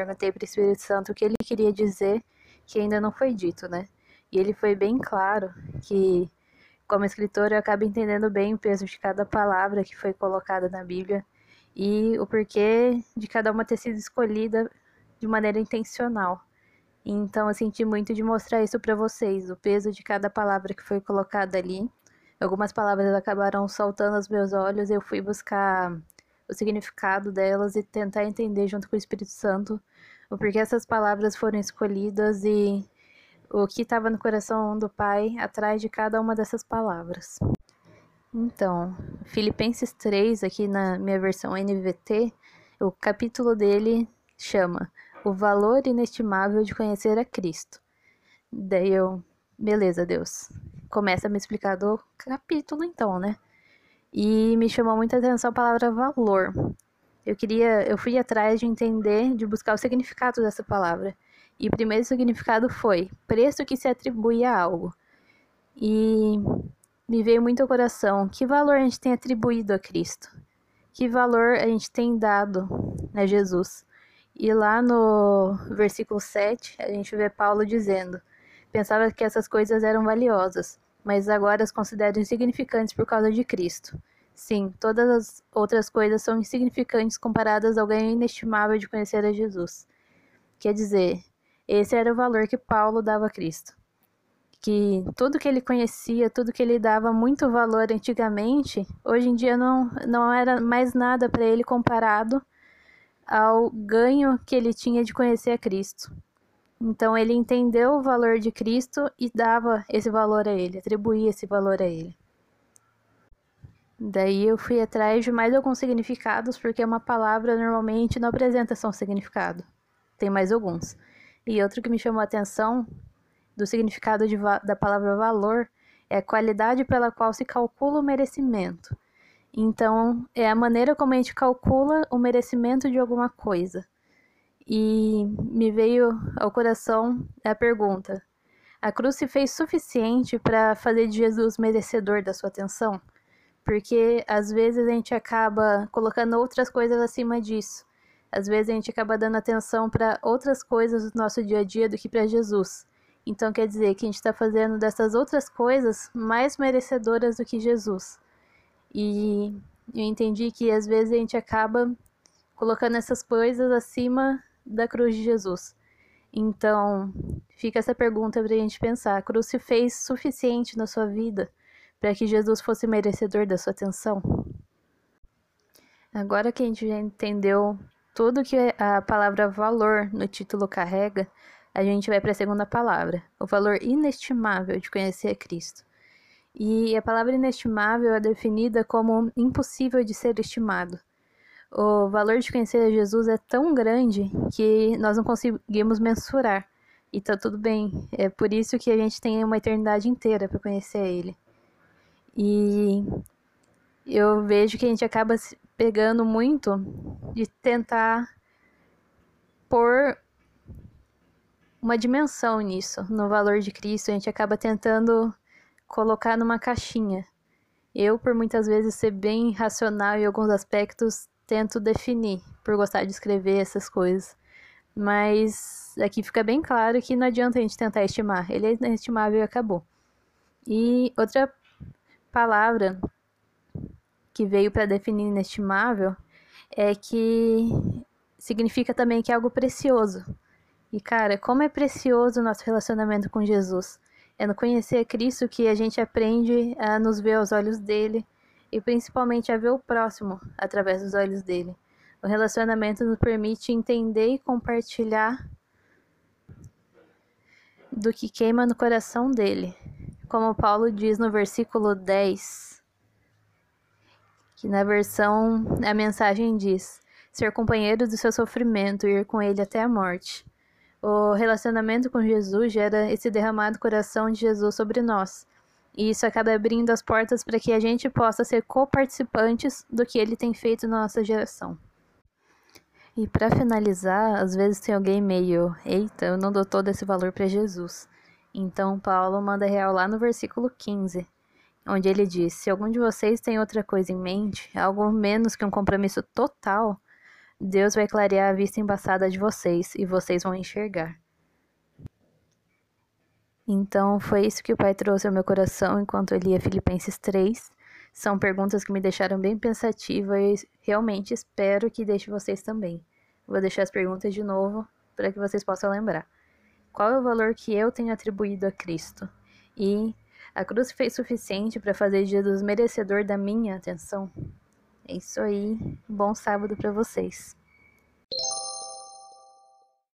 perguntei para o Espírito Santo o que ele queria dizer que ainda não foi dito, né? E ele foi bem claro que, como escritor, eu acabo entendendo bem o peso de cada palavra que foi colocada na Bíblia e o porquê de cada uma ter sido escolhida de maneira intencional. Então, eu senti muito de mostrar isso para vocês, o peso de cada palavra que foi colocada ali. Algumas palavras acabaram saltando aos meus olhos, eu fui buscar o significado delas e tentar entender junto com o Espírito Santo o porquê essas palavras foram escolhidas e o que estava no coração do Pai atrás de cada uma dessas palavras. Então, Filipenses 3, aqui na minha versão NVT, o capítulo dele chama O Valor Inestimável de Conhecer a Cristo. Daí eu, beleza, Deus. Começa a me explicar do capítulo, então, né? E me chamou muita atenção a palavra valor. Eu queria, eu fui atrás de entender, de buscar o significado dessa palavra. E o primeiro significado foi preço que se atribui a algo. E me veio muito ao coração que valor a gente tem atribuído a Cristo. Que valor a gente tem dado a Jesus. E lá no versículo 7, a gente vê Paulo dizendo: Pensava que essas coisas eram valiosas, mas agora as considero insignificantes por causa de Cristo. Sim, todas as outras coisas são insignificantes comparadas ao ganho inestimável de conhecer a Jesus. Quer dizer, esse era o valor que Paulo dava a Cristo. Que tudo que ele conhecia, tudo que ele dava muito valor antigamente, hoje em dia não, não era mais nada para ele comparado ao ganho que ele tinha de conhecer a Cristo. Então ele entendeu o valor de Cristo e dava esse valor a ele, atribuía esse valor a ele. Daí eu fui atrás de mais alguns significados, porque uma palavra normalmente não apresenta só um significado. Tem mais alguns. E outro que me chamou a atenção do significado de, da palavra valor é a qualidade pela qual se calcula o merecimento. Então, é a maneira como a gente calcula o merecimento de alguma coisa. E me veio ao coração a pergunta: a cruz se fez suficiente para fazer de Jesus merecedor da sua atenção? Porque às vezes a gente acaba colocando outras coisas acima disso. Às vezes a gente acaba dando atenção para outras coisas do nosso dia a dia do que para Jesus. Então quer dizer que a gente está fazendo dessas outras coisas mais merecedoras do que Jesus. E eu entendi que às vezes a gente acaba colocando essas coisas acima da cruz de Jesus. Então, fica essa pergunta para a gente pensar: a cruz se fez suficiente na sua vida para que Jesus fosse merecedor da sua atenção? Agora que a gente já entendeu tudo que a palavra valor no título carrega, a gente vai para a segunda palavra, o valor inestimável de conhecer Cristo. E a palavra inestimável é definida como impossível de ser estimado. O valor de conhecer a Jesus é tão grande que nós não conseguimos mensurar. E tá tudo bem. É por isso que a gente tem uma eternidade inteira para conhecer Ele. E eu vejo que a gente acaba pegando muito de tentar pôr uma dimensão nisso, no valor de Cristo. A gente acaba tentando colocar numa caixinha. Eu, por muitas vezes ser bem racional em alguns aspectos, tento definir, por gostar de escrever essas coisas. Mas aqui fica bem claro que não adianta a gente tentar estimar. Ele é inestimável e acabou. E outra palavra que veio para definir inestimável é que significa também que é algo precioso. E cara, como é precioso o nosso relacionamento com Jesus. É no conhecer Cristo que a gente aprende a nos ver aos olhos dele e principalmente a ver o próximo através dos olhos dele. O relacionamento nos permite entender e compartilhar do que queima no coração dele como Paulo diz no versículo 10, que na versão a mensagem diz: ser companheiro do seu sofrimento e ir com ele até a morte. O relacionamento com Jesus gera esse derramado coração de Jesus sobre nós. E isso acaba abrindo as portas para que a gente possa ser coparticipantes do que ele tem feito na nossa geração. E para finalizar, às vezes tem alguém meio, eita, eu não dou todo esse valor para Jesus. Então Paulo manda real lá no versículo 15, onde ele diz: Se algum de vocês tem outra coisa em mente, algo menos que um compromisso total, Deus vai clarear a vista embaçada de vocês e vocês vão enxergar. Então, foi isso que o Pai trouxe ao meu coração enquanto eu lia Filipenses 3. São perguntas que me deixaram bem pensativa e realmente espero que deixe vocês também. Vou deixar as perguntas de novo para que vocês possam lembrar. Qual é o valor que eu tenho atribuído a Cristo? E a cruz fez suficiente para fazer Jesus merecedor da minha atenção? É isso aí. Bom sábado para vocês.